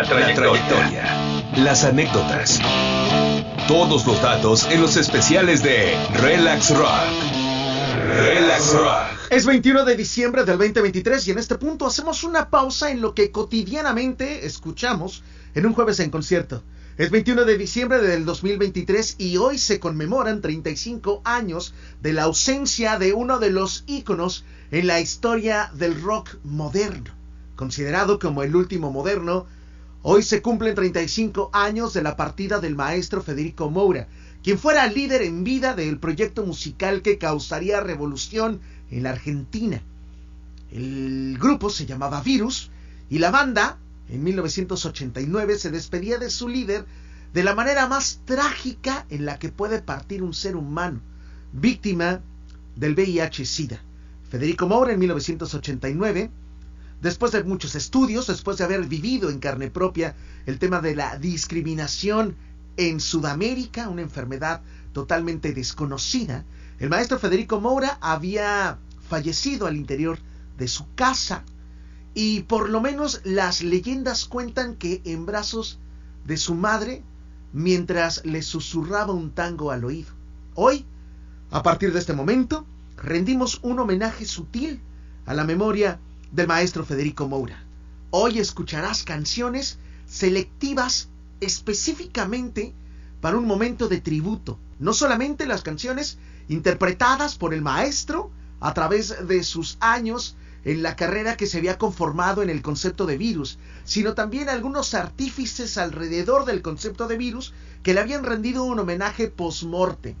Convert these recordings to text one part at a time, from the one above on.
La trayectoria. Las anécdotas. Todos los datos en los especiales de Relax Rock. Relax Rock. Es 21 de diciembre del 2023 y en este punto hacemos una pausa en lo que cotidianamente escuchamos en un jueves en concierto. Es 21 de diciembre del 2023 y hoy se conmemoran 35 años de la ausencia de uno de los íconos en la historia del rock moderno. Considerado como el último moderno, hoy se cumplen 35 años de la partida del maestro Federico Moura, quien fuera líder en vida del proyecto musical que causaría revolución en la Argentina. El grupo se llamaba Virus y la banda, en 1989, se despedía de su líder de la manera más trágica en la que puede partir un ser humano, víctima del VIH-Sida. Federico Moura en 1989, después de muchos estudios, después de haber vivido en carne propia el tema de la discriminación en Sudamérica, una enfermedad totalmente desconocida, el maestro Federico Moura había fallecido al interior de su casa y por lo menos las leyendas cuentan que en brazos de su madre mientras le susurraba un tango al oído. Hoy, a partir de este momento, rendimos un homenaje sutil a la memoria del maestro Federico Moura. Hoy escucharás canciones selectivas específicamente para un momento de tributo. No solamente las canciones interpretadas por el maestro a través de sus años en la carrera que se había conformado en el concepto de virus, sino también algunos artífices alrededor del concepto de virus que le habían rendido un homenaje post-morte.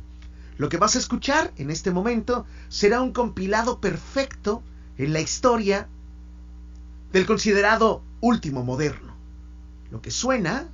Lo que vas a escuchar en este momento será un compilado perfecto en la historia del considerado último moderno. Lo que suena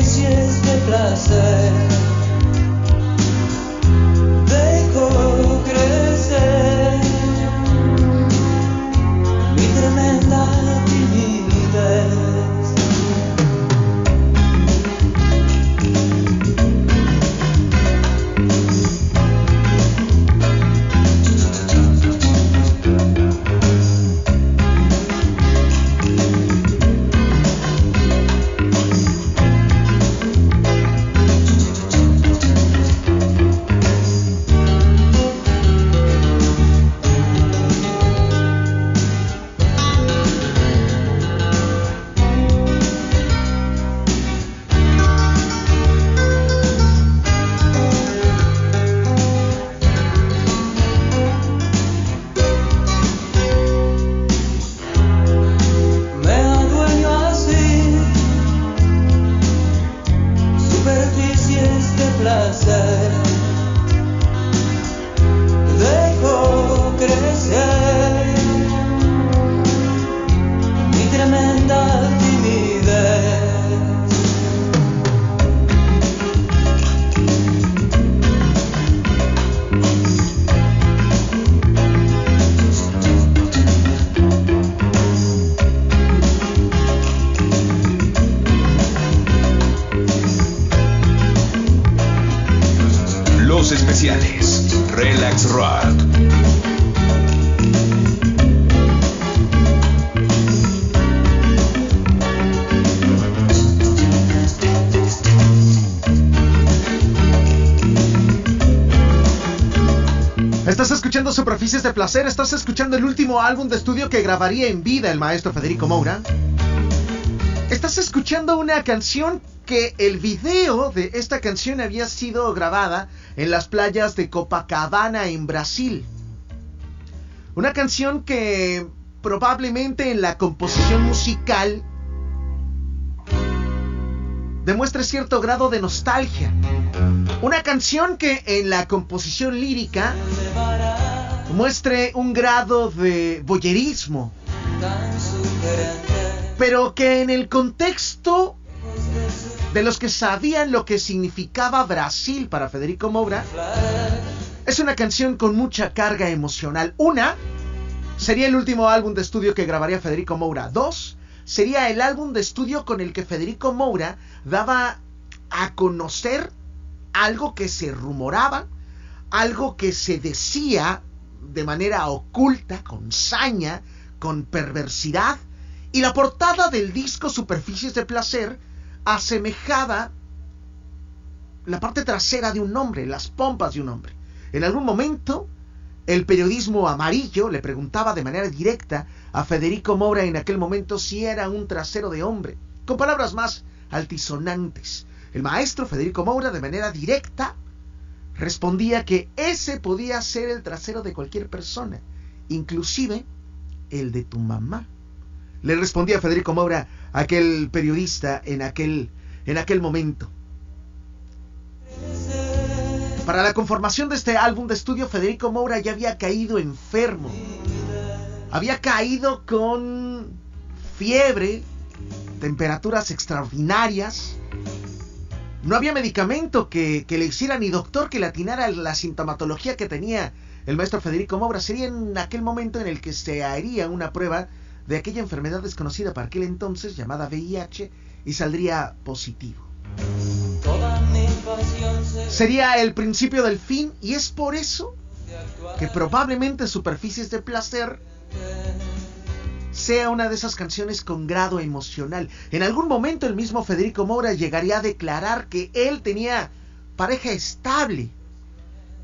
Paris is the. De Placer, estás escuchando el último álbum de estudio que grabaría en vida el maestro Federico Moura. Estás escuchando una canción que el video de esta canción había sido grabada en las playas de Copacabana en Brasil. Una canción que probablemente en la composición musical demuestre cierto grado de nostalgia. Una canción que en la composición lírica muestre un grado de boyerismo, pero que en el contexto de los que sabían lo que significaba Brasil para Federico Moura, es una canción con mucha carga emocional. Una, sería el último álbum de estudio que grabaría Federico Moura. Dos, sería el álbum de estudio con el que Federico Moura daba a conocer algo que se rumoraba, algo que se decía de manera oculta, con saña, con perversidad, y la portada del disco Superficies de Placer asemejaba la parte trasera de un hombre, las pompas de un hombre. En algún momento, el periodismo amarillo le preguntaba de manera directa a Federico Moura en aquel momento si era un trasero de hombre, con palabras más altisonantes. El maestro Federico Moura de manera directa respondía que ese podía ser el trasero de cualquier persona, inclusive el de tu mamá. Le respondía Federico Moura, aquel periodista, en aquel, en aquel momento. Para la conformación de este álbum de estudio, Federico Moura ya había caído enfermo. Había caído con fiebre, temperaturas extraordinarias. No había medicamento que, le hiciera ni doctor que le atinara la sintomatología que tenía el maestro Federico Moura. Sería en aquel momento en el que se haría una prueba de aquella enfermedad desconocida para aquel entonces llamada VIH y saldría positivo. Sería el principio del fin y es por eso que probablemente Superficies de Placer sea una de esas canciones con grado emocional. En algún momento el mismo Federico Moura llegaría a declarar que él tenía pareja estable,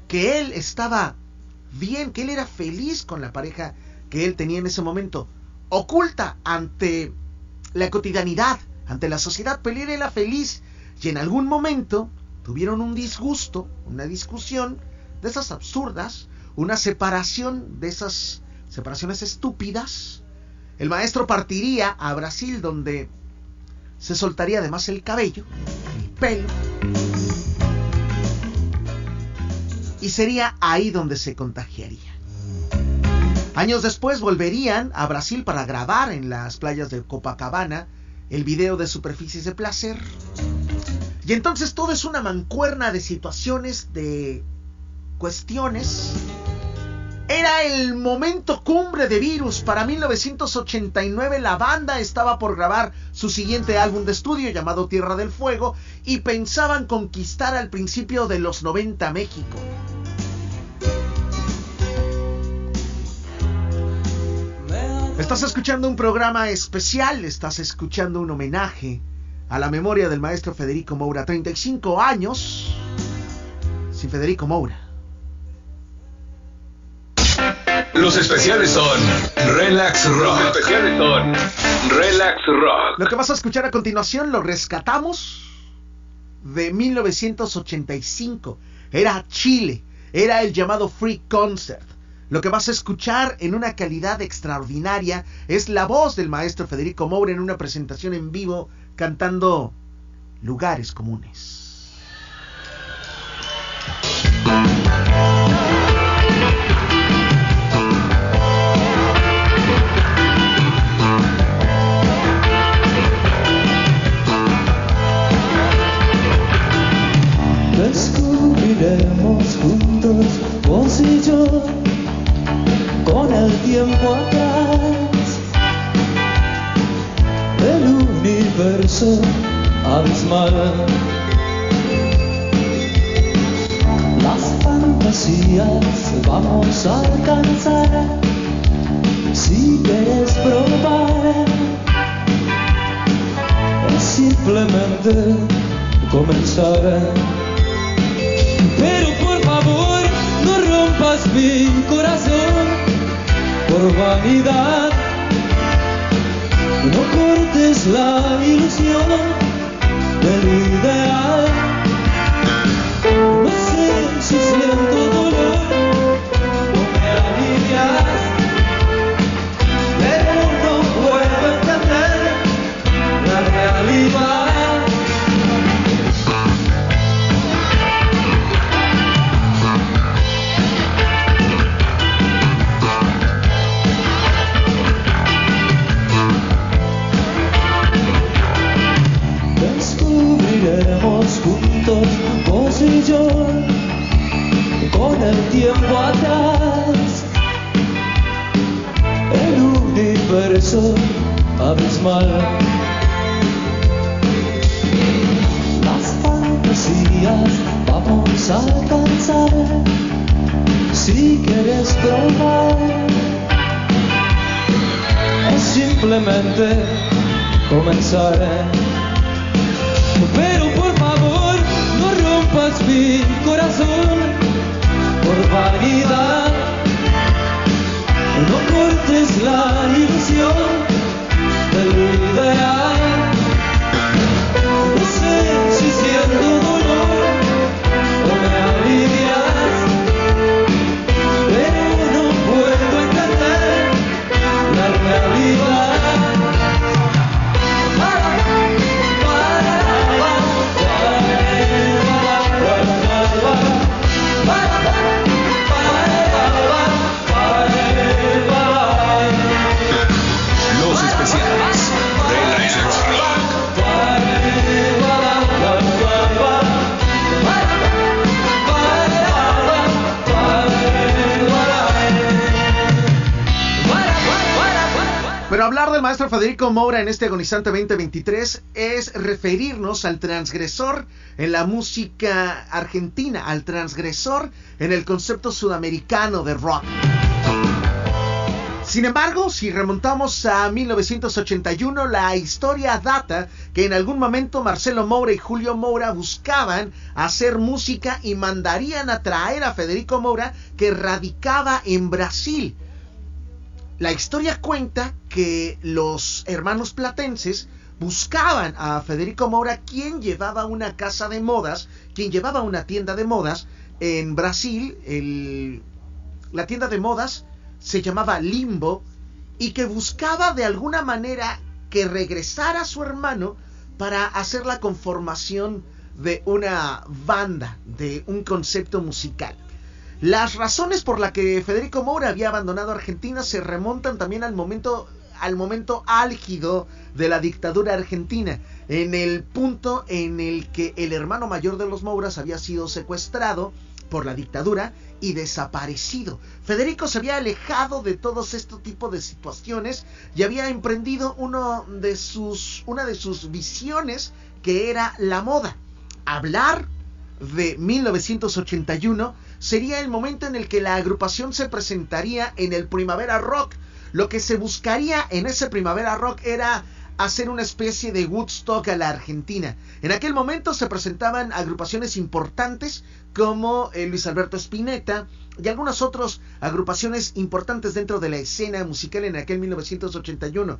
que él estaba bien, que él era feliz con la pareja que él tenía en ese momento, oculta ante la cotidianidad, ante la sociedad, pero él era feliz y en algún momento tuvieron un disgusto, una discusión de esas absurdas, una separación de esas separaciones estúpidas el maestro partiría a Brasil donde se soltaría además el cabello, el pelo, y sería ahí donde se contagiaría. Años después volverían a Brasil para grabar en las playas de Copacabana el video de Superficies de Placer. Y entonces todo es una mancuerna de situaciones, de cuestiones era el momento cumbre de Virus. Para 1989 la banda estaba por grabar su siguiente álbum de estudio llamado Tierra del Fuego y pensaban conquistar al principio de los 90 México. Estás escuchando un programa especial, estás escuchando un homenaje a la memoria del maestro Federico Moura. 35 años sin Federico Moura. Los especiales son Relax Rock. Los especiales son Relax Rock. Lo que vas a escuchar a continuación lo rescatamos de 1985. Era Chile. Era el llamado Free Concert. Lo que vas a escuchar en una calidad extraordinaria es la voz del maestro Federico Moura en una presentación en vivo cantando Lugares Comunes. Tiempo atrás. El universo abismal. Las fantasías vamos a alcanzar si quieres probar. Es simplemente comenzar. Pero por favor, no rompas mi corazón vanidad. No cortes la ilusión del ideal. No sé si siento universo abismal. Federico Moura en este agonizante 2023 es referirnos al transgresor en la música argentina, al transgresor en el concepto sudamericano de rock. Sin embargo, si remontamos a 1981, la historia data que en algún momento Marcelo Moura y Julio Moura buscaban hacer música y mandarían a traer a Federico Moura que radicaba en Brasil. La historia cuenta que los hermanos platenses buscaban a Federico Moura, quien llevaba una casa de modas, quien llevaba una tienda de modas en Brasil. La tienda de modas se llamaba Limbo y que buscaba de alguna manera que regresara su hermano para hacer la conformación de una banda, de un concepto musical. Las razones por las que Federico Moura había abandonado Argentina se remontan también al momento al momento álgido de la dictadura argentina, en el punto en el que el hermano mayor de los Mouras había sido secuestrado por la dictadura y desaparecido. Federico se había alejado de todos este tipo de situaciones y había emprendido uno de sus, una de sus visiones que era la moda. Hablar de 1981 sería el momento en el que la agrupación se presentaría en el Primavera Rock. Lo que se buscaría en ese Primavera Rock era hacer una especie de Woodstock a la Argentina. En aquel momento se presentaban agrupaciones importantes como eh, Luis Alberto Spinetta y algunas otras agrupaciones importantes dentro de la escena musical en aquel 1981.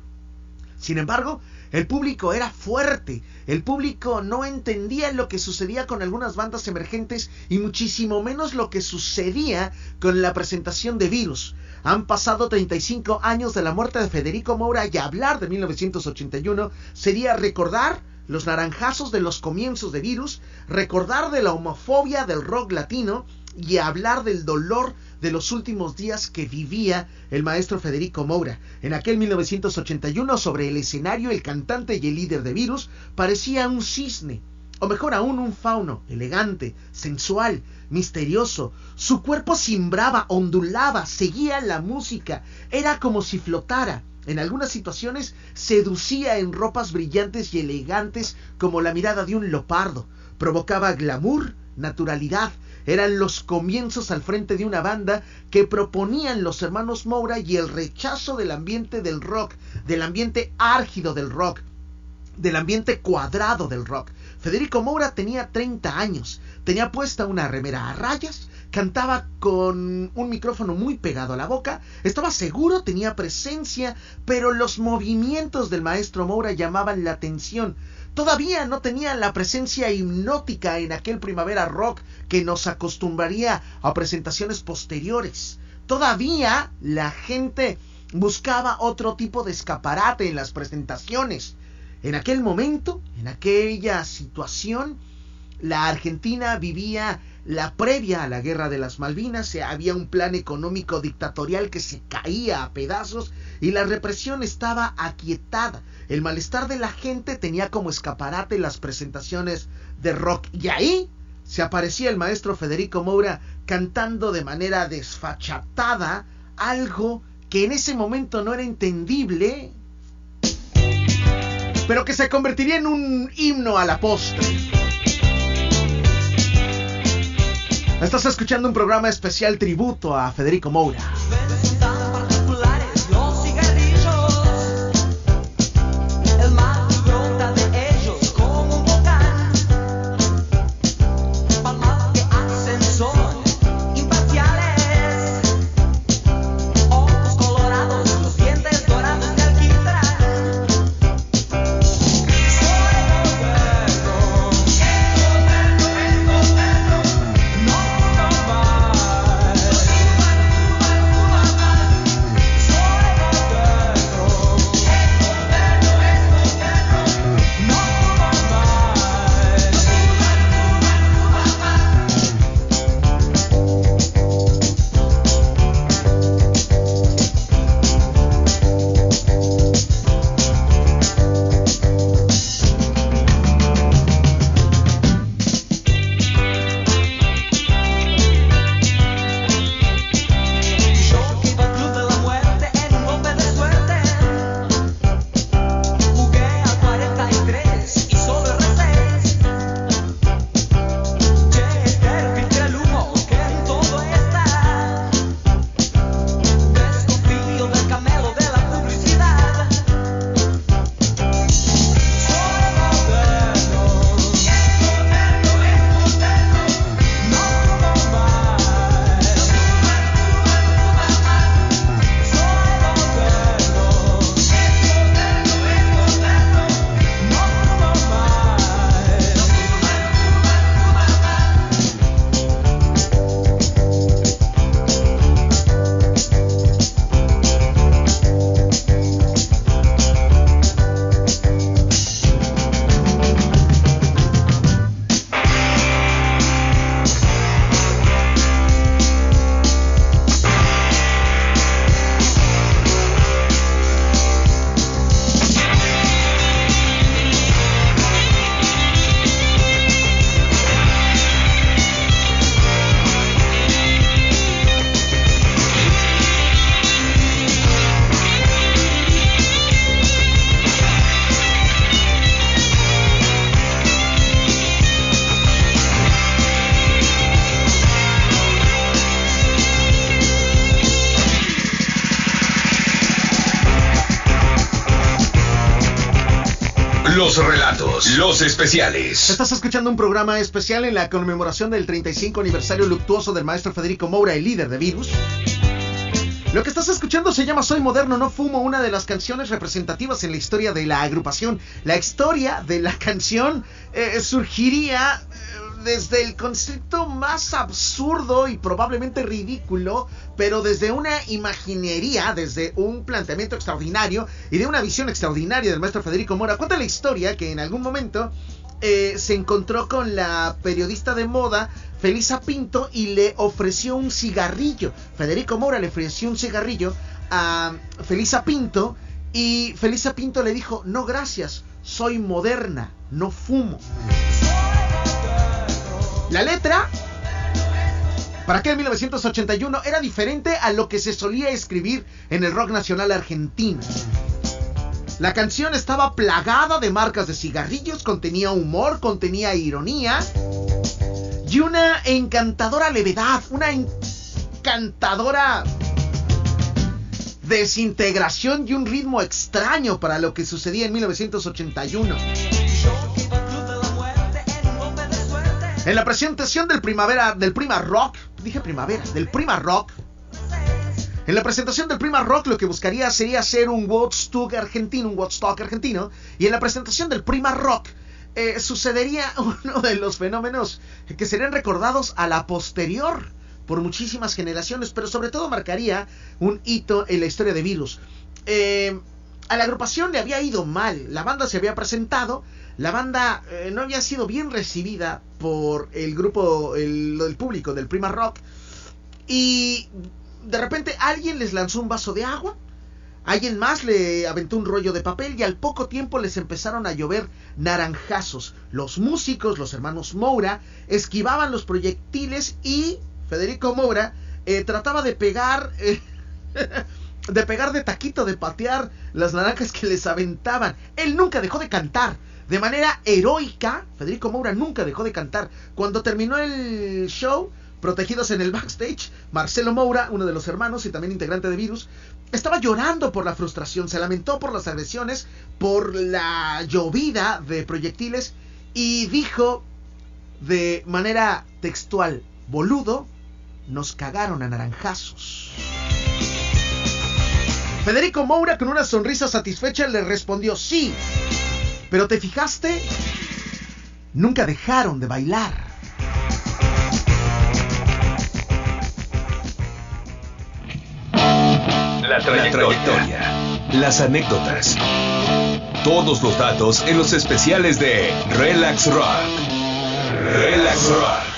Sin embargo, el público era fuerte, el público no entendía lo que sucedía con algunas bandas emergentes y muchísimo menos lo que sucedía con la presentación de Virus. Han pasado 35 años de la muerte de Federico Moura y hablar de 1981 sería recordar los naranjazos de los comienzos de Virus, recordar de la homofobia del rock latino y hablar del dolor de los últimos días que vivía el maestro Federico Moura. En aquel 1981, sobre el escenario, el cantante y el líder de Virus parecía un cisne, o mejor aún un fauno, elegante, sensual, misterioso. Su cuerpo cimbraba, ondulaba, seguía la música, era como si flotara. En algunas situaciones seducía en ropas brillantes y elegantes como la mirada de un leopardo. Provocaba glamour, naturalidad, eran los comienzos al frente de una banda que proponían los hermanos Moura y el rechazo del ambiente del rock, del ambiente árgido del rock, del ambiente cuadrado del rock. Federico Moura tenía 30 años, tenía puesta una remera a rayas, cantaba con un micrófono muy pegado a la boca, estaba seguro, tenía presencia, pero los movimientos del maestro Moura llamaban la atención. Todavía no tenía la presencia hipnótica en aquel primavera rock que nos acostumbraría a presentaciones posteriores. Todavía la gente buscaba otro tipo de escaparate en las presentaciones. En aquel momento, en aquella situación, la Argentina vivía la previa a la guerra de las Malvinas, había un plan económico dictatorial que se caía a pedazos y la represión estaba aquietada. El malestar de la gente tenía como escaparate las presentaciones de rock y ahí se aparecía el maestro Federico Moura cantando de manera desfachatada algo que en ese momento no era entendible, pero que se convertiría en un himno a la postre. Estás escuchando un programa especial tributo a Federico Moura. Los especiales. Estás escuchando un programa especial en la conmemoración del 35 aniversario luctuoso del maestro Federico Moura, el líder de Virus. Lo que estás escuchando se llama Soy Moderno, no fumo, una de las canciones representativas en la historia de la agrupación. La historia de la canción eh, surgiría desde el concepto más absurdo y probablemente ridículo, pero desde una imaginería, desde un planteamiento extraordinario y de una visión extraordinaria del maestro Federico Mora. Cuenta la historia que en algún momento eh, se encontró con la periodista de moda Felisa Pinto y le ofreció un cigarrillo. Federico Mora le ofreció un cigarrillo a Felisa Pinto y Felisa Pinto le dijo, no gracias, soy moderna, no fumo. La letra, para aquel 1981, era diferente a lo que se solía escribir en el rock nacional argentino. La canción estaba plagada de marcas de cigarrillos, contenía humor, contenía ironía y una encantadora levedad, una encantadora desintegración y un ritmo extraño para lo que sucedía en 1981. En la presentación del primavera del Prima Rock dije primavera, del Prima Rock. En la presentación del Prima Rock lo que buscaría sería hacer un Woodstock argentino, un Woodstock argentino, y en la presentación del Prima Rock eh, sucedería uno de los fenómenos que serían recordados a la posterior por muchísimas generaciones, pero sobre todo marcaría un hito en la historia de Virus. Eh, a la agrupación le había ido mal, la banda se había presentado, la banda eh, no había sido bien recibida por el grupo, el, público del Prima Rock, y de repente alguien les lanzó un vaso de agua, alguien más le aventó un rollo de papel y al poco tiempo les empezaron a llover naranjazos. Los músicos, los hermanos Moura, esquivaban los proyectiles y Federico Moura eh, trataba de pegar... Eh, de pegar de taquito, de patear las naranjas que les aventaban. Él nunca dejó de cantar. De manera heroica, Federico Moura nunca dejó de cantar. Cuando terminó el show, protegidos en el backstage, Marcelo Moura, uno de los hermanos y también integrante de Virus, estaba llorando por la frustración, se lamentó por las agresiones, por la llovida de proyectiles y dijo de manera textual, boludo, nos cagaron a naranjazos. Federico Moura con una sonrisa satisfecha le respondió sí. Pero te fijaste, nunca dejaron de bailar. La trayectoria. Las anécdotas. Todos los datos en los especiales de Relax Rock. Relax Rock.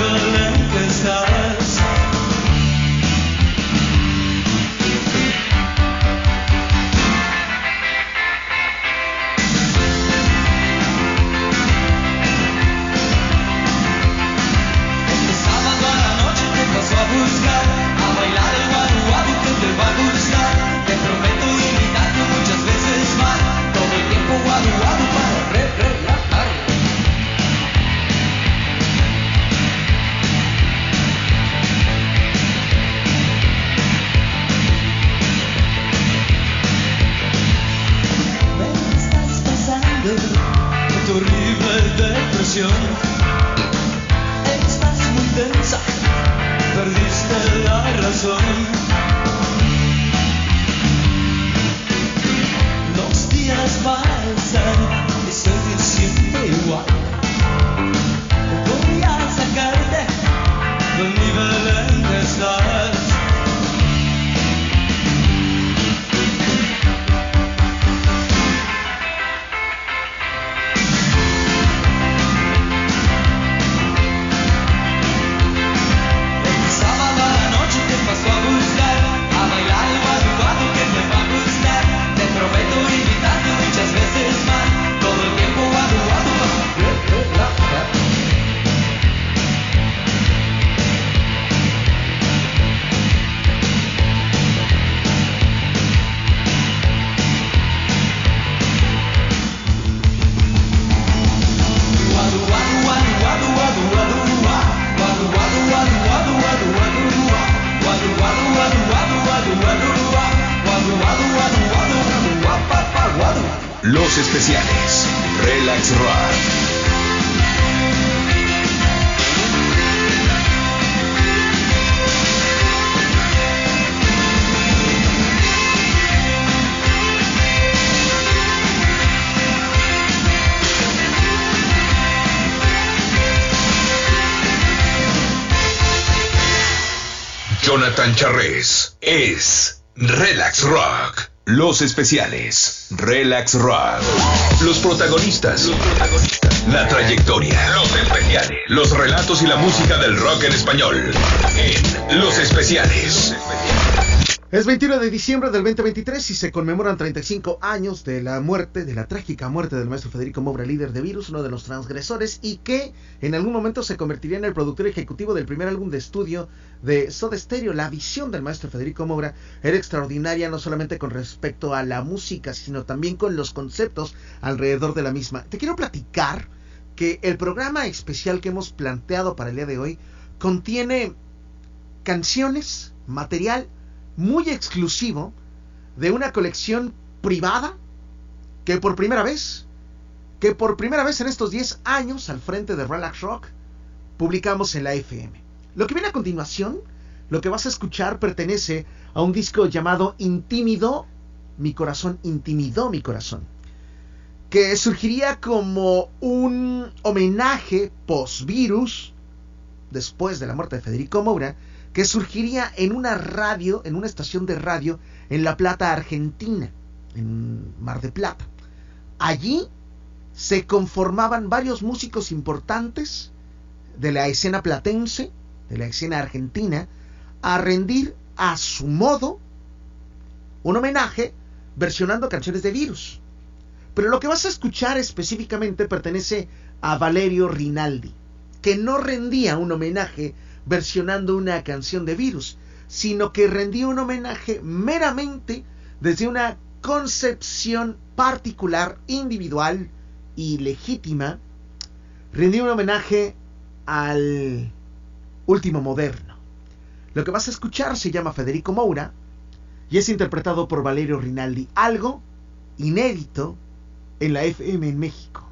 Kebelengkesan Jonathan Charres es Relax Rock. Los especiales. Relax Rock. Los protagonistas. La trayectoria. Los especiales. Los relatos y la música del rock en español. En Los especiales. Es 21 de diciembre del 2023 y se conmemoran 35 años de la muerte, de la trágica muerte del maestro Federico Moura, líder de Virus, uno de los transgresores, y que en algún momento se convertiría en el productor ejecutivo del primer álbum de estudio de Soda Stereo. La visión del maestro Federico Moura era extraordinaria no solamente con respecto a la música, sino también con los conceptos alrededor de la misma. Te quiero platicar que el programa especial que hemos planteado para el día de hoy contiene canciones, material, muy exclusivo de una colección privada que por primera vez, que por primera vez en estos 10 años al frente de Relax Rock, publicamos en la FM. Lo que viene a continuación, lo que vas a escuchar pertenece a un disco llamado Intimidó mi corazón, intimidó mi corazón, que surgiría como un homenaje post-virus, después de la muerte de Federico Moura, que surgiría en una radio, en una estación de radio en La Plata, Argentina, en Mar de Plata. Allí se conformaban varios músicos importantes de la escena platense, de la escena argentina, a rendir a su modo un homenaje versionando canciones de Virus. Pero lo que vas a escuchar específicamente pertenece a Valerio Rinaldi, que no rendía un homenaje versionando una canción de Virus, sino que rendía un homenaje meramente desde una concepción particular, individual y legítima, rendió un homenaje al último moderno. Lo que vas a escuchar se llama Federico Moura y es interpretado por Valerio Rinaldi, algo inédito en la FM en México.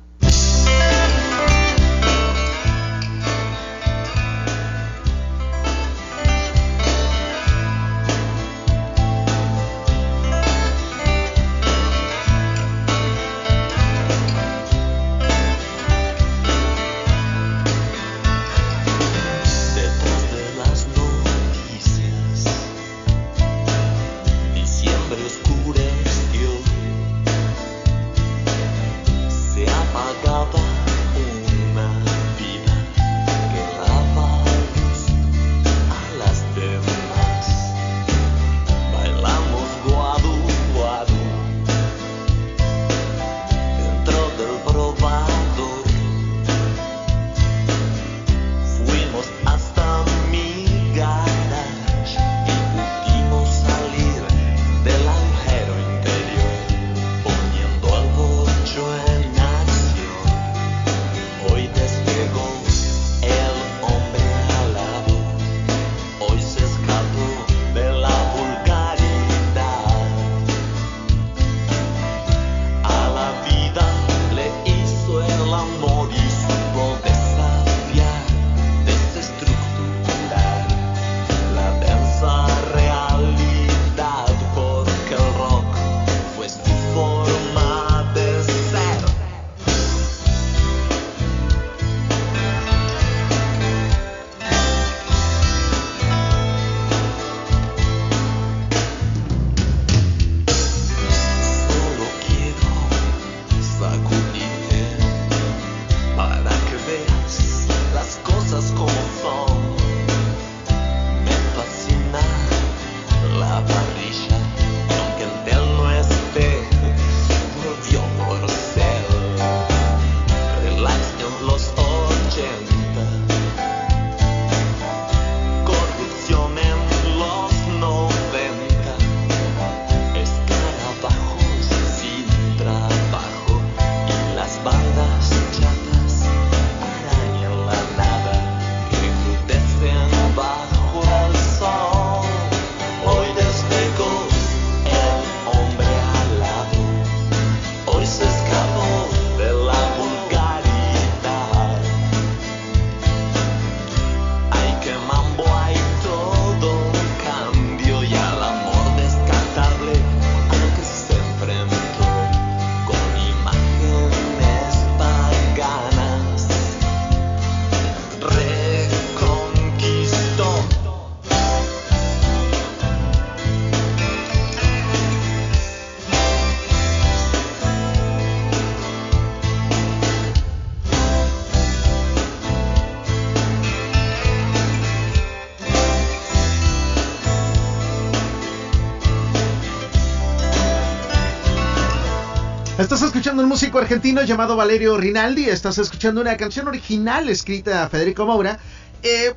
Un músico argentino llamado Valerio Rinaldi. Estás escuchando una canción original escrita a Federico Moura. Eh,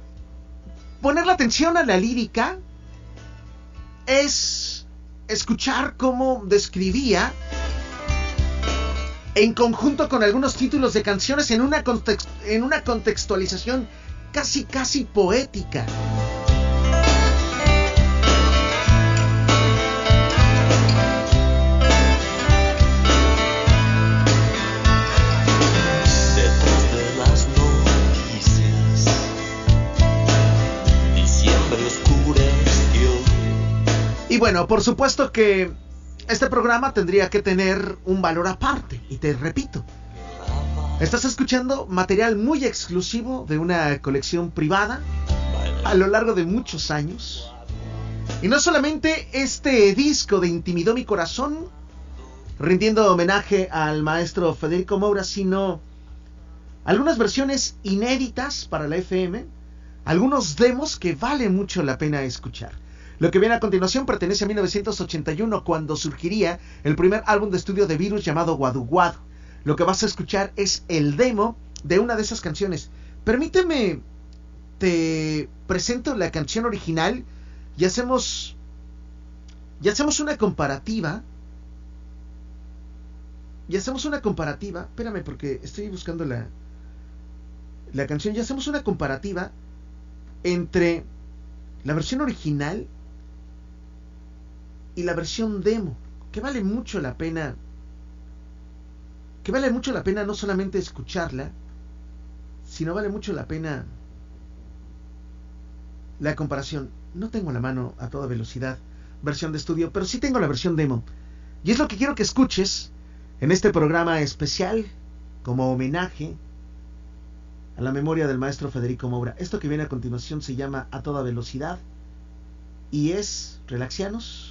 poner la atención a la lírica es escuchar cómo describía en conjunto con algunos títulos de canciones en una, en una contextualización casi casi poética. Bueno, por supuesto que este programa tendría que tener un valor aparte. Y te repito, estás escuchando material muy exclusivo de una colección privada a lo largo de muchos años. Y no solamente este disco de Intimidó mi corazón, rindiendo homenaje al maestro Federico Moura, sino algunas versiones inéditas para la FM, algunos demos que vale mucho la pena escuchar. Lo que viene a continuación pertenece a 1981 cuando surgiría el primer álbum de estudio de Virus llamado Guadu Guadu. Lo que vas a escuchar es el demo de una de esas canciones. Permíteme, te presento la canción original y hacemos, y hacemos una comparativa. Y hacemos una comparativa. Espérame porque estoy buscando la, la canción. Y hacemos una comparativa entre la versión original y la versión demo, que vale mucho la pena, que vale mucho la pena no solamente escucharla, sino vale mucho la pena la comparación. No tengo la mano a toda velocidad versión de estudio, pero sí tengo la versión demo. Y es lo que quiero que escuches en este programa especial como homenaje a la memoria del maestro Federico Moura. Esto que viene a continuación se llama A toda velocidad y es Relaxianos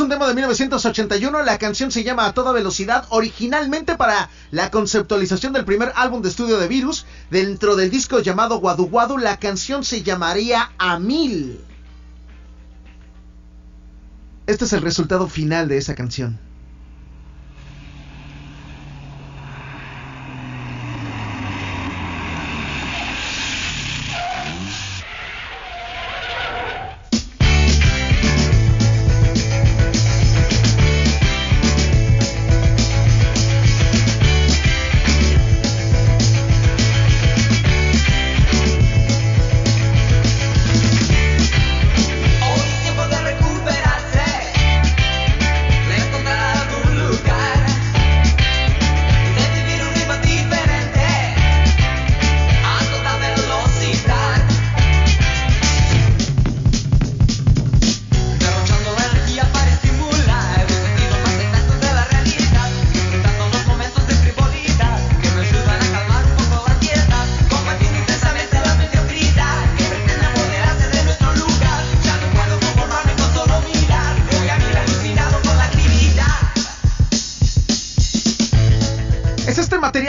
un demo de 1981, la canción se llama A toda velocidad, originalmente para la conceptualización del primer álbum de estudio de Virus, dentro del disco llamado Guadu Guadu, la canción se llamaría A Mil. Este es el resultado final de esa canción.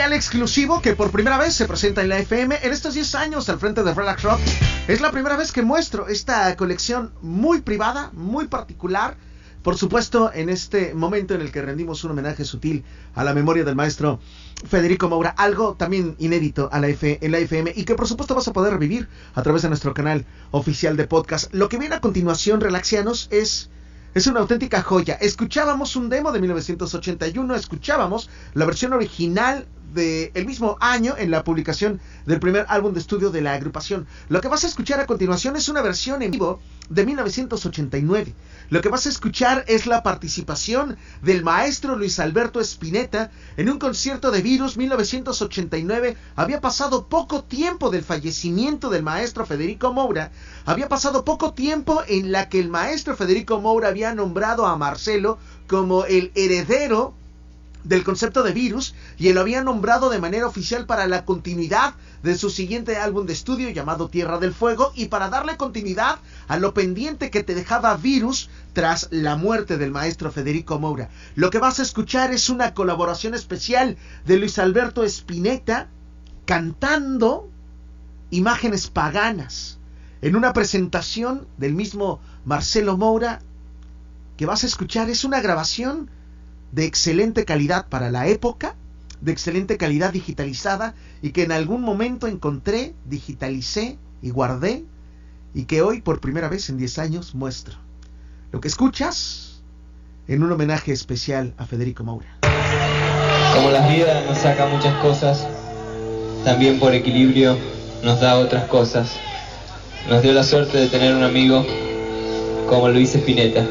Exclusivo que por primera vez se presenta en la FM en estos 10 años al frente de Relax Rock. Es la primera vez que muestro esta colección muy privada, muy particular. Por supuesto, en este momento en el que rendimos un homenaje sutil a la memoria del maestro Federico Moura, algo también inédito a la F en la FM y que por supuesto vas a poder revivir a través de nuestro canal oficial de podcast. Lo que viene a continuación, Relaxianos, es es una auténtica joya. Escuchábamos un demo de 1981, escuchábamos la versión original del mismo año en la publicación del primer álbum de estudio de la agrupación. Lo que vas a escuchar a continuación es una versión en vivo de 1989. Lo que vas a escuchar es la participación del maestro Luis Alberto Spinetta en un concierto de Virus 1989. Había pasado poco tiempo del fallecimiento del maestro Federico Moura. Había pasado poco tiempo en la que el maestro Federico Moura había nombrado a Marcelo como el heredero del concepto de virus y lo había nombrado de manera oficial para la continuidad de su siguiente álbum de estudio llamado Tierra del Fuego y para darle continuidad a lo pendiente que te dejaba Virus tras la muerte del maestro Federico Moura. Lo que vas a escuchar es una colaboración especial de Luis Alberto Spinetta cantando imágenes paganas en una presentación del mismo Marcelo Moura que vas a escuchar es una grabación de excelente calidad para la época, de excelente calidad digitalizada y que en algún momento encontré, digitalicé y guardé y que hoy por primera vez en 10 años muestro. Lo que escuchas en un homenaje especial a Federico Moura. Como la vida nos saca muchas cosas, también por equilibrio nos da otras cosas. Nos dio la suerte de tener un amigo como Luis Espineta.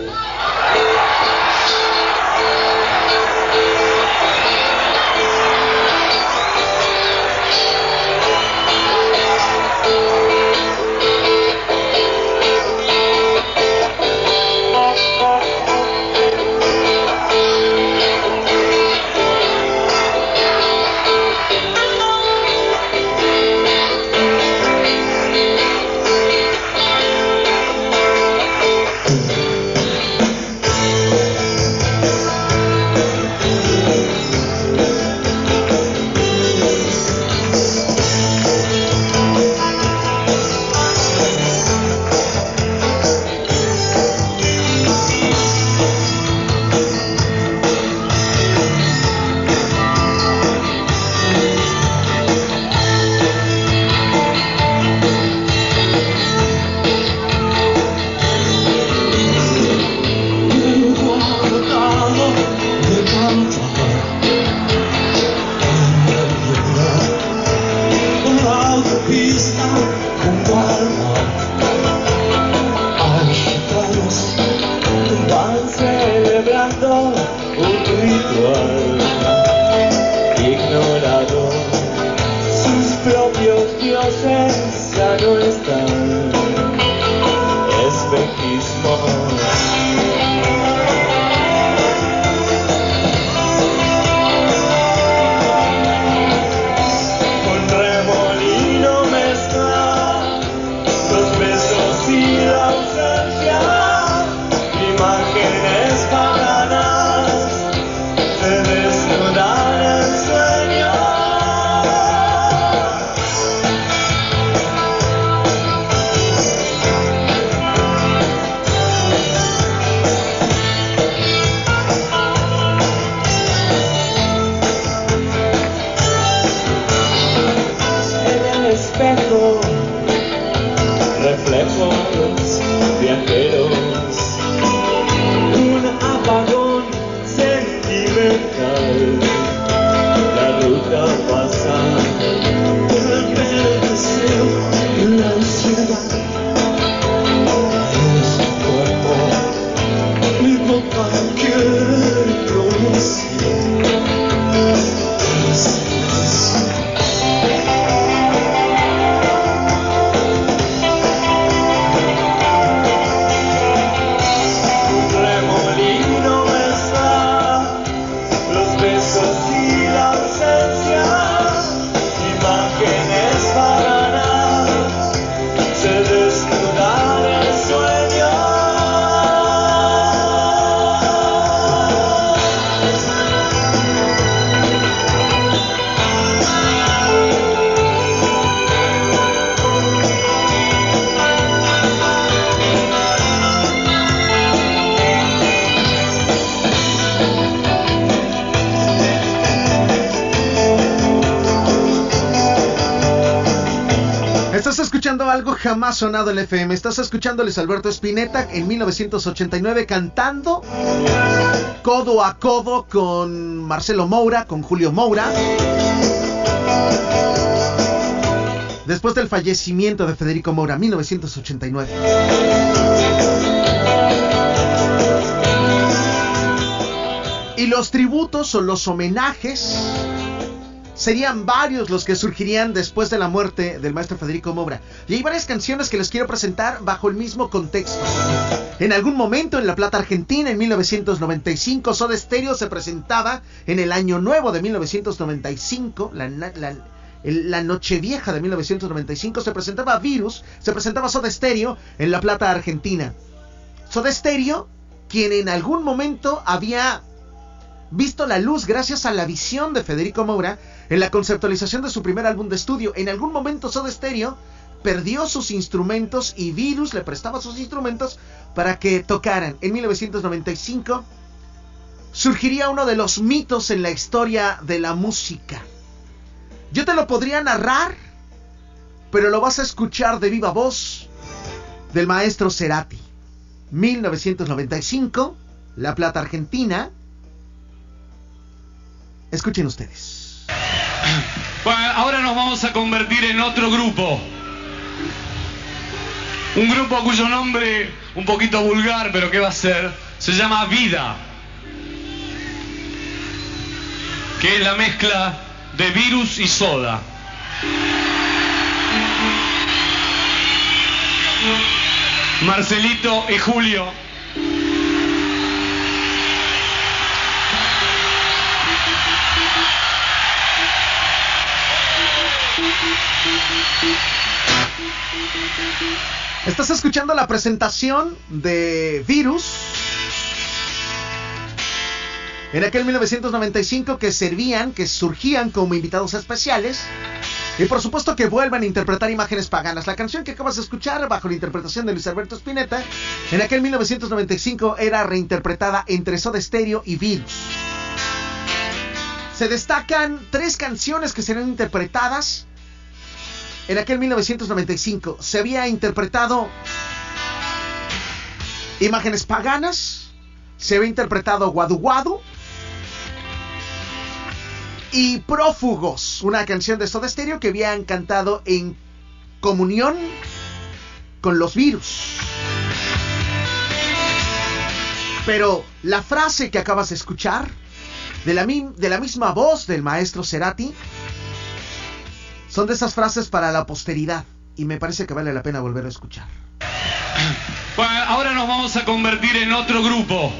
Algo jamás sonado en la FM. Estás Luis Alberto Spinetta en 1989 cantando codo a codo con Marcelo Moura, con Julio Moura. Después del fallecimiento de Federico Moura, 1989. Y los tributos o los homenajes serían varios los que surgirían después de la muerte del maestro Federico Moura. Y hay varias canciones que les quiero presentar bajo el mismo contexto. En algún momento en La Plata Argentina, en 1995, Soda Stereo se presentaba en el Año Nuevo de 1995, la, la, la Nochevieja de 1995, se presentaba Virus, se presentaba Soda Stereo en La Plata Argentina. Soda Stereo, quien en algún momento había visto la luz gracias a la visión de Federico Moura en la conceptualización de su primer álbum de estudio. En algún momento Soda Stereo perdió sus instrumentos y Virus le prestaba sus instrumentos para que tocaran. En 1995 surgiría uno de los mitos en la historia de la música. Yo te lo podría narrar, pero lo vas a escuchar de viva voz del maestro Cerati. 1995, La Plata Argentina, Escuchen ustedes. Bueno, ahora nos vamos a convertir en otro grupo. Un grupo cuyo nombre, un poquito vulgar, pero ¿qué va a ser? Se llama Vida. Que es la mezcla de virus y soda. Marcelito y Julio. Estás escuchando la presentación de Virus. En aquel 1995 que servían, que surgían como invitados especiales. Y por supuesto que vuelvan a interpretar imágenes paganas. La canción que acabas de escuchar bajo la interpretación de Luis Alberto Spinetta, en aquel 1995 era reinterpretada entre Soda Stereo y Virus. Se destacan tres canciones que serán interpretadas en aquel 1995 se había interpretado imágenes paganas, se había interpretado Guadu Guadu y Prófugos, una canción de Soda Stereo que habían cantado en comunión con los virus. Pero la frase que acabas de escuchar, de la, de la misma voz del maestro Cerati, son de esas frases para la posteridad y me parece que vale la pena volver a escuchar. Bueno, ahora nos vamos a convertir en otro grupo.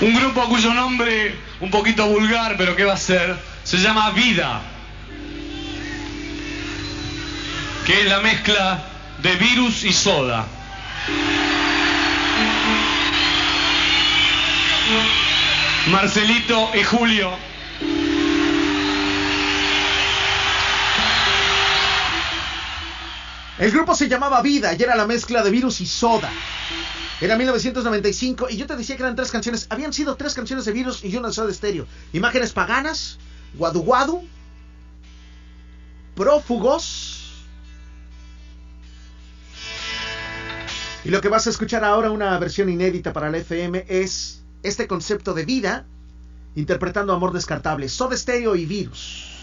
Un grupo cuyo nombre, un poquito vulgar, pero ¿qué va a ser? Se llama Vida. Que es la mezcla de virus y soda. Marcelito y Julio. El grupo se llamaba Vida y era la mezcla de virus y soda. Era 1995 y yo te decía que eran tres canciones. Habían sido tres canciones de virus y una de soda estéreo. Imágenes paganas, Guadu Guadu, Prófugos. Y lo que vas a escuchar ahora, una versión inédita para la FM, es este concepto de vida interpretando Amor Descartable, Soda Stereo y Virus.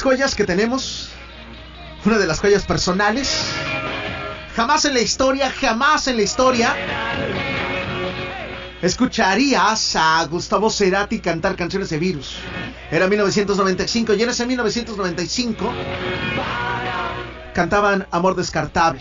Joyas que tenemos, una de las joyas personales. Jamás en la historia, jamás en la historia escucharías a Gustavo Cerati cantar canciones de virus. Era 1995 y en ese 1995 cantaban Amor Descartable.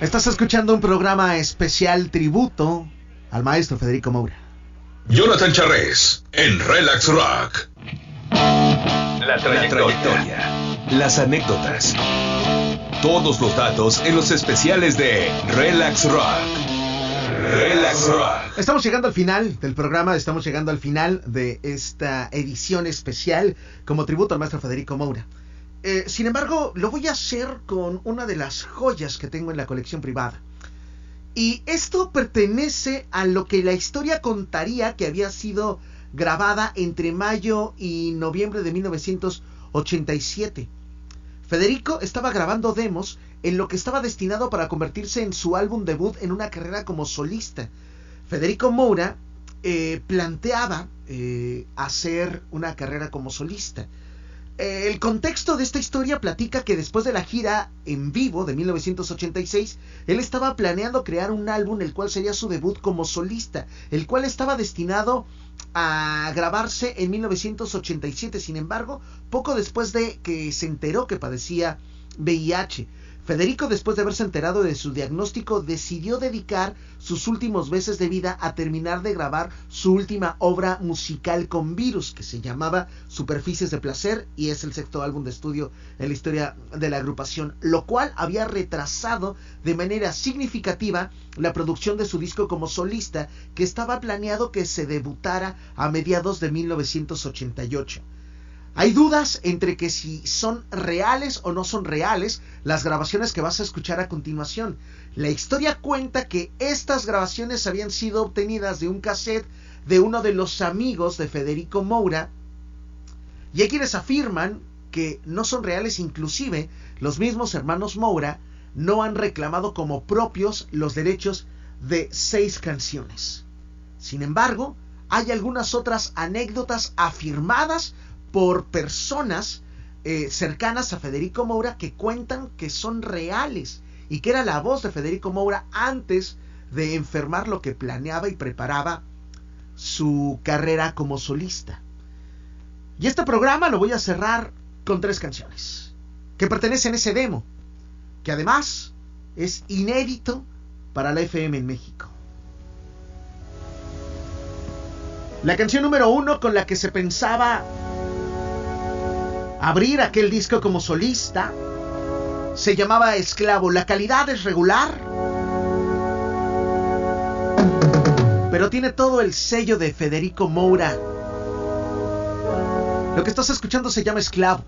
Estás escuchando un programa especial tributo al maestro Federico Moura. Jonathan Charres en Relax Rock. La trayectoria. Las anécdotas. Todos los datos en los especiales de Relax Rock. Relax Rock. Estamos llegando al final del programa, estamos llegando al final de esta edición especial como tributo al maestro Federico Moura. Eh, sin embargo, lo voy a hacer con una de las joyas que tengo en la colección privada. Y esto pertenece a lo que la historia contaría que había sido grabada entre mayo y noviembre de 1987. Federico estaba grabando demos en lo que estaba destinado para convertirse en su álbum debut en una carrera como solista. Federico Moura eh, planteaba eh, hacer una carrera como solista. Eh, el contexto de esta historia platica que después de la gira en vivo de 1986, él estaba planeando crear un álbum el cual sería su debut como solista, el cual estaba destinado a grabarse en 1987. Sin embargo, poco después de que se enteró que padecía VIH, Federico, después de haberse enterado de su diagnóstico, decidió dedicar sus últimos meses de vida a terminar de grabar su última obra musical con virus, que se llamaba Superficies de Placer, y es el sexto álbum de estudio en la historia de la agrupación, lo cual había retrasado de manera significativa la producción de su disco como solista, que estaba planeado que se debutara a mediados de 1988. Hay dudas entre que si son reales o no son reales las grabaciones que vas a escuchar a continuación. La historia cuenta que estas grabaciones habían sido obtenidas de un cassette de uno de los amigos de Federico Moura y hay quienes afirman que no son reales, inclusive los mismos hermanos Moura no han reclamado como propios los derechos de seis canciones. Sin embargo, hay algunas otras anécdotas afirmadas por personas eh, cercanas a Federico Moura que cuentan que son reales y que era la voz de Federico Moura antes de enfermar lo que planeaba y preparaba su carrera como solista. Y este programa lo voy a cerrar con tres canciones que pertenecen a ese demo, que además es inédito para la FM en México. La canción número uno con la que se pensaba abrir aquel disco como solista. Se llamaba Esclavo. La calidad es regular. Pero tiene todo el sello de Federico Moura. Lo que estás escuchando se llama Esclavo.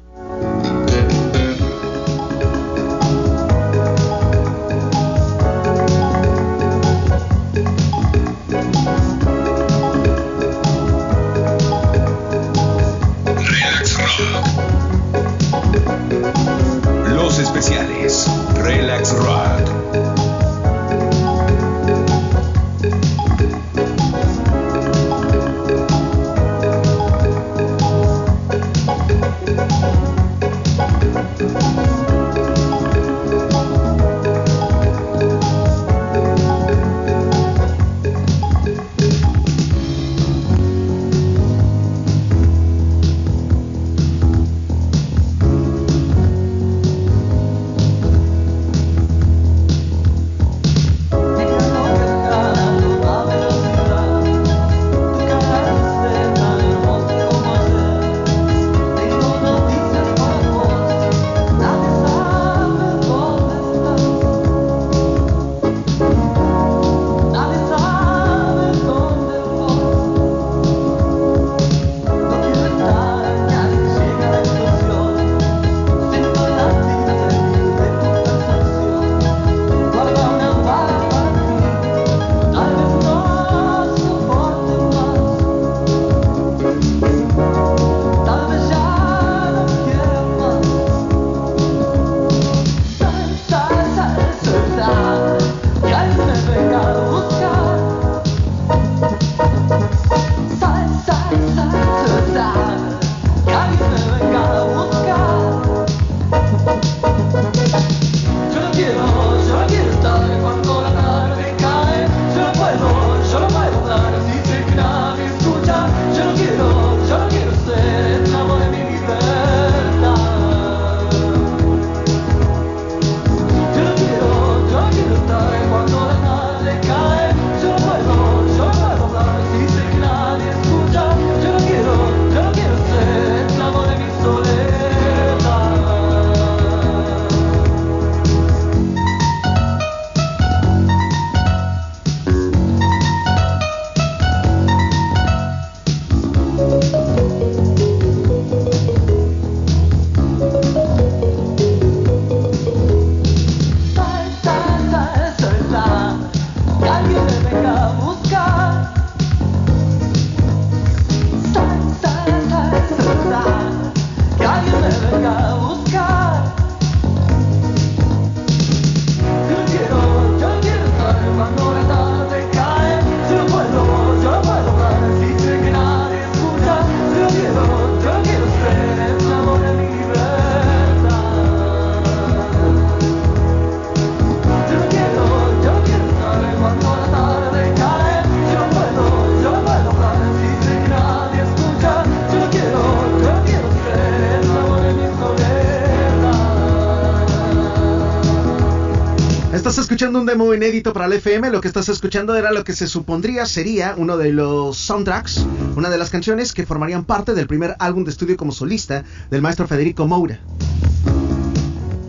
Un demo inédito para el FM. Lo que estás escuchando era lo que se supondría sería uno de los soundtracks, una de las canciones que formarían parte del primer álbum de estudio como solista del maestro Federico Moura.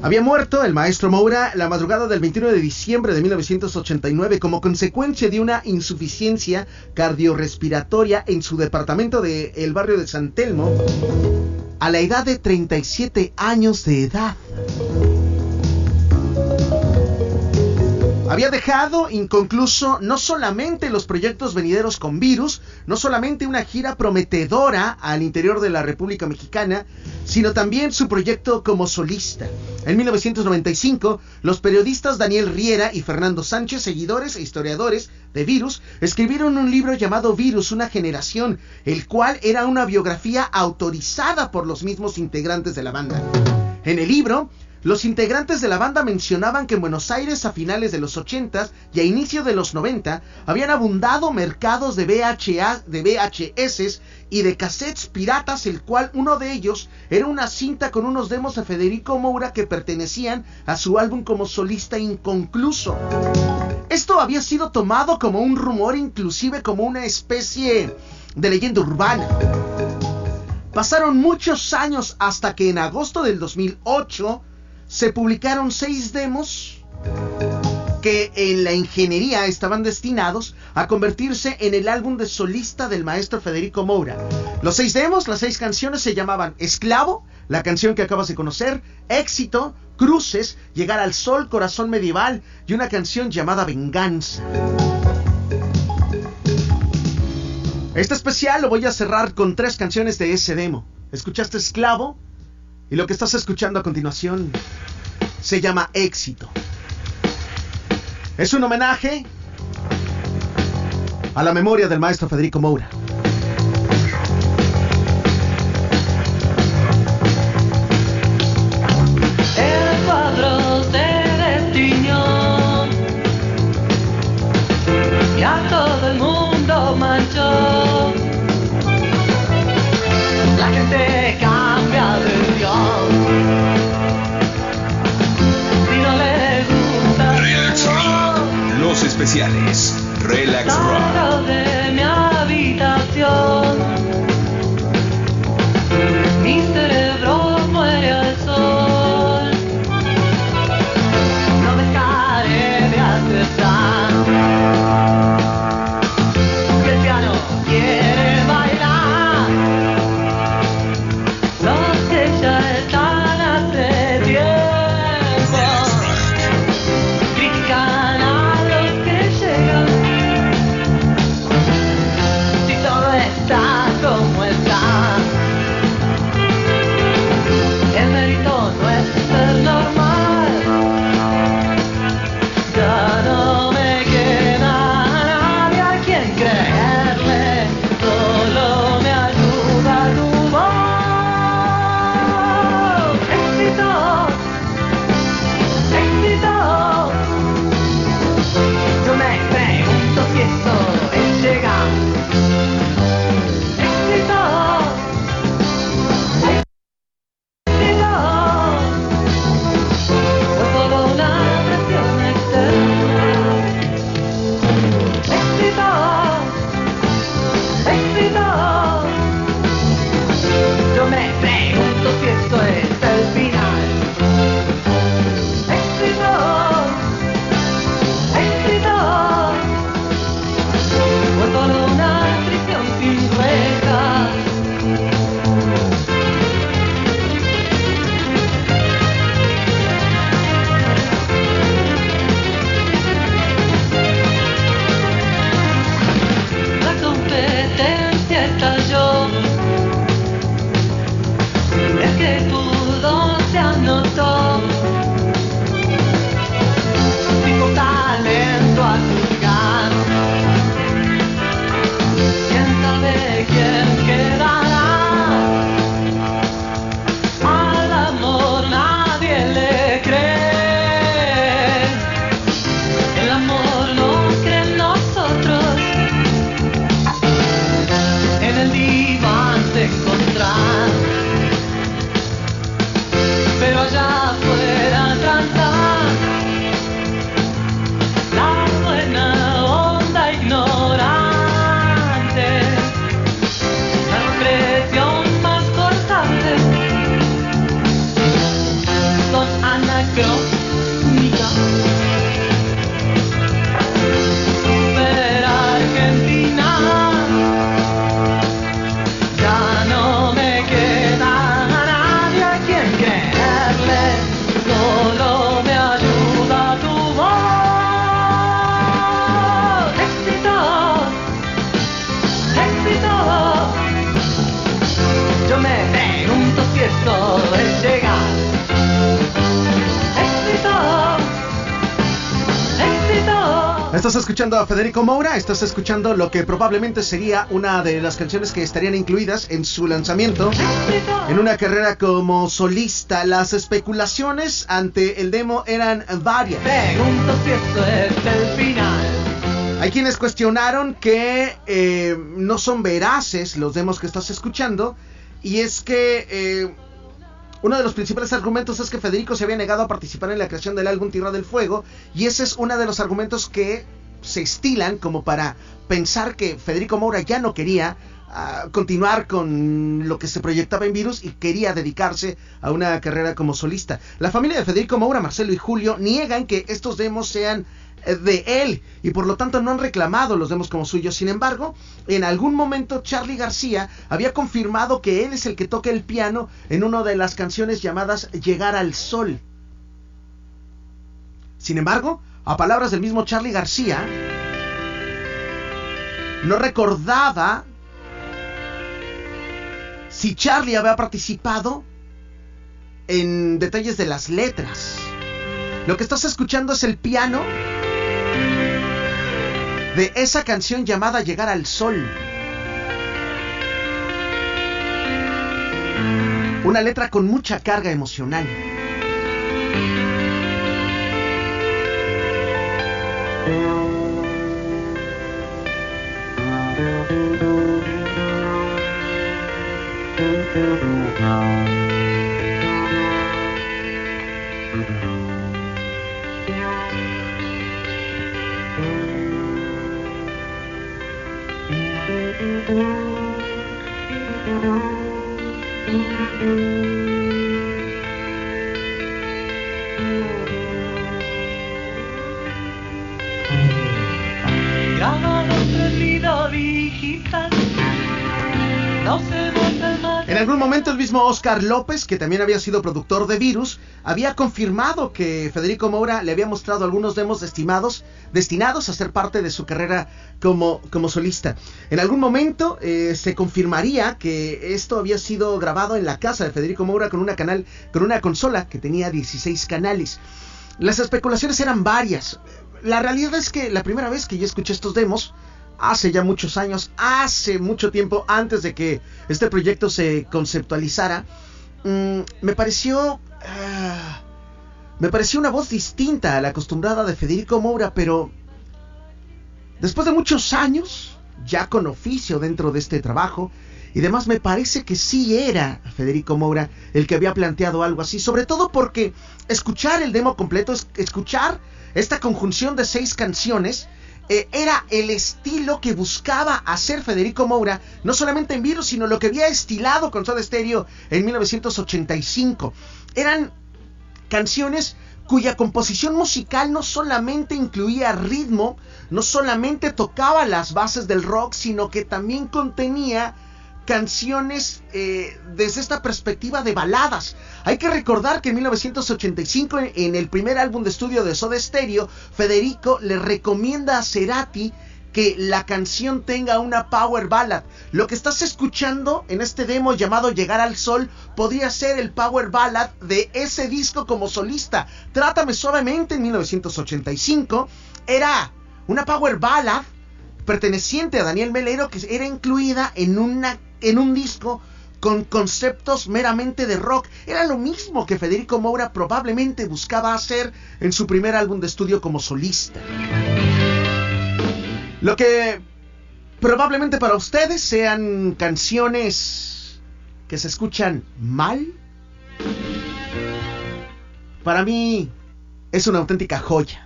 Había muerto el maestro Moura la madrugada del 21 de diciembre de 1989 como consecuencia de una insuficiencia cardiorrespiratoria en su departamento del barrio de San Telmo a la edad de 37 años de edad. Había dejado inconcluso no solamente los proyectos venideros con virus, no solamente una gira prometedora al interior de la República Mexicana, sino también su proyecto como solista. En 1995, los periodistas Daniel Riera y Fernando Sánchez, seguidores e historiadores de Virus, escribieron un libro llamado Virus, una generación, el cual era una biografía autorizada por los mismos integrantes de la banda. En el libro, los integrantes de la banda mencionaban que en Buenos Aires a finales de los 80 y a inicio de los 90 habían abundado mercados de, VHA, de VHS y de cassettes piratas, el cual uno de ellos era una cinta con unos demos de Federico Moura que pertenecían a su álbum como solista inconcluso. Esto había sido tomado como un rumor, inclusive como una especie de leyenda urbana. Pasaron muchos años hasta que en agosto del 2008 se publicaron seis demos que en la ingeniería estaban destinados a convertirse en el álbum de solista del maestro Federico Moura. Los seis demos, las seis canciones se llamaban Esclavo, la canción que acabas de conocer, Éxito, Cruces, Llegar al Sol, Corazón Medieval y una canción llamada Venganza. Este especial lo voy a cerrar con tres canciones de ese demo. ¿Escuchaste Esclavo? Y lo que estás escuchando a continuación se llama Éxito. Es un homenaje a la memoria del maestro Federico Moura. Relax Rock. Escuchando a Federico Moura, estás escuchando lo que probablemente sería una de las canciones que estarían incluidas en su lanzamiento en una carrera como solista. Las especulaciones ante el demo eran varias. Pregunto si esto es el final. Hay quienes cuestionaron que eh, no son veraces los demos que estás escuchando y es que eh, uno de los principales argumentos es que Federico se había negado a participar en la creación del álbum Tierra del Fuego y ese es uno de los argumentos que se estilan como para pensar que Federico Moura ya no quería ah, continuar con lo que se proyectaba en Virus y quería dedicarse a una carrera como solista. La familia de Federico Moura, Marcelo y Julio niegan que estos demos sean eh, de él y por lo tanto no han reclamado los demos como suyos. Sin embargo, en algún momento Charlie García había confirmado que él es el que toca el piano en una de las canciones llamadas Llegar al Sol. Sin embargo, a palabras del mismo Charlie García, no recordaba si Charlie había participado en detalles de las letras. Lo que estás escuchando es el piano de esa canción llamada Llegar al Sol. Una letra con mucha carga emocional. Grabado en vida digital. No se. En algún momento el mismo Oscar López, que también había sido productor de Virus, había confirmado que Federico Moura le había mostrado algunos demos destinados, a ser parte de su carrera como, como solista. En algún momento eh, se confirmaría que esto había sido grabado en la casa de Federico Moura con una canal, con una consola que tenía 16 canales. Las especulaciones eran varias. La realidad es que la primera vez que yo escuché estos demos, hace ya muchos años, hace mucho tiempo antes de que este proyecto se conceptualizara, mm, me pareció... ah, me pareció una voz distinta a la acostumbrada de Federico Moura, pero después de muchos años, ya con oficio dentro de este trabajo, y demás me parece que sí era Federico Moura el que había planteado algo así, sobre todo porque escuchar el demo completo, es- escuchar esta conjunción de seis canciones, eh, era el estilo que buscaba hacer Federico Moura, no solamente en Virus, sino lo que había estilado con Soda Stereo en 1985. Eran canciones cuya composición musical no solamente incluía ritmo, no solamente tocaba las bases del rock, sino que también contenía canciones eh, desde esta perspectiva de baladas. Hay que recordar que en 1985, en, el primer álbum de estudio de Soda Stereo, Federico le recomienda a Cerati que la canción tenga una power ballad. Lo que estás escuchando en este demo llamado Llegar al Sol podría ser el power ballad de ese disco como solista. Trátame suavemente en 1985 era una power ballad perteneciente a Daniel Melero que era incluida en una en un disco con conceptos meramente de rock. Era lo mismo que Federico Moura probablemente buscaba hacer en su primer álbum de estudio como solista. Lo que probablemente para ustedes sean canciones que se escuchan mal, para mí es una auténtica joya.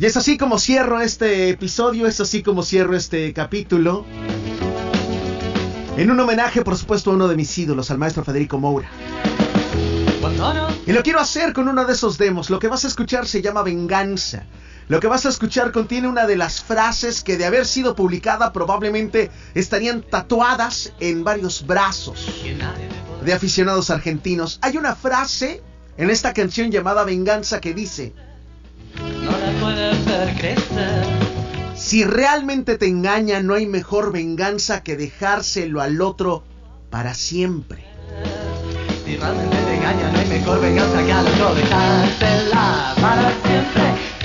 Y es así como cierro este episodio, es así como cierro este capítulo. En un homenaje, por supuesto, a uno de mis ídolos, al maestro Federico Moura. Y lo quiero hacer con uno de esos demos. Lo que vas a escuchar se llama Venganza. Lo que vas a escuchar contiene una de las frases que de haber sido publicada probablemente estarían tatuadas en varios brazos de aficionados argentinos. Hay una frase en esta canción llamada Venganza que dice, no la puedes ver crecer. Si realmente te engaña, no hay mejor venganza que dejárselo al otro para siempre. Si realmente te engaña, no hay mejor venganza que al otro dejársela para siempre.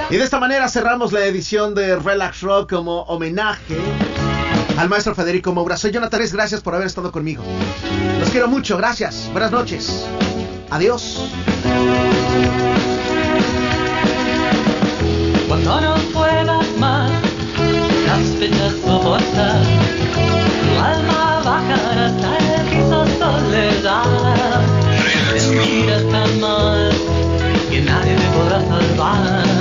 Y de esta manera cerramos la edición de Relax Rock como homenaje al maestro Federico Moura. Soy Jonathan, gracias por haber estado conmigo. Los quiero mucho, gracias. Buenas noches. Adiós no nos puedas más las fechas soportar. Tu alma bajará hasta el piso soledad. Te miras tan mal que nadie te podrá salvar.